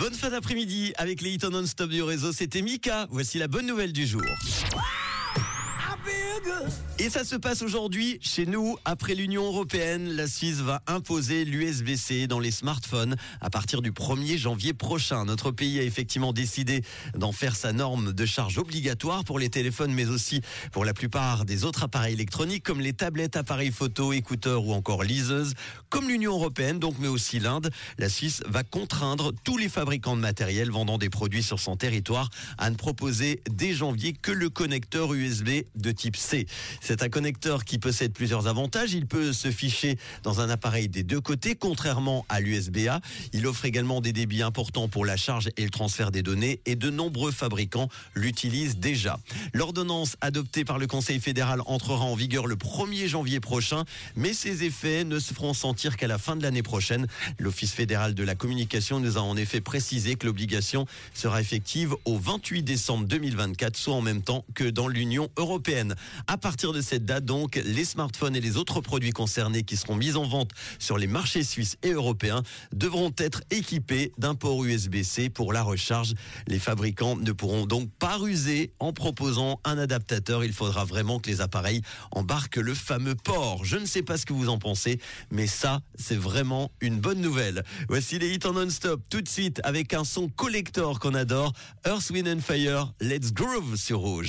Bonne fin d'après-midi avec les hits non-stop du réseau. C'était Mika. Voici la bonne nouvelle du jour. Et ça se passe aujourd'hui chez nous. Après l'Union européenne, la Suisse va imposer l'USB-C dans les smartphones à partir du 1er janvier prochain. Notre pays a effectivement décidé d'en faire sa norme de charge obligatoire pour les téléphones, mais aussi pour la plupart des autres appareils électroniques comme les tablettes, appareils photo, écouteurs ou encore liseuses. Comme l'Union européenne, donc, mais aussi l'Inde, la Suisse va contraindre tous les fabricants de matériel vendant des produits sur son territoire à ne proposer dès janvier que le connecteur USB de type C'est un connecteur qui possède plusieurs avantages. Il peut se ficher dans un appareil des deux côtés, contrairement à l'USB-A. Il offre également des débits importants pour la charge et le transfert des données et de nombreux fabricants l'utilisent déjà. L'ordonnance adoptée par le Conseil fédéral entrera en vigueur le 1er janvier prochain, mais ses effets ne se feront sentir qu'à la fin de l'année prochaine. L'Office fédéral de la communication nous a en effet précisé que l'obligation sera effective au 28 décembre 2024, soit en même temps que dans l'Union européenne. À partir de cette date, donc, les smartphones et les autres produits concernés qui seront mis en vente sur les marchés suisses et européens devront être équipés d'un port USB-C pour la recharge. Les fabricants ne pourront donc pas ruser en proposant un adaptateur. Il faudra vraiment que les appareils embarquent le fameux port. Je ne sais pas ce que vous en pensez, mais ça, c'est vraiment une bonne nouvelle. Voici les hits en non-stop tout de suite avec un son collector qu'on adore. Earth, Wind and Fire, Let's Groove sur Rouge.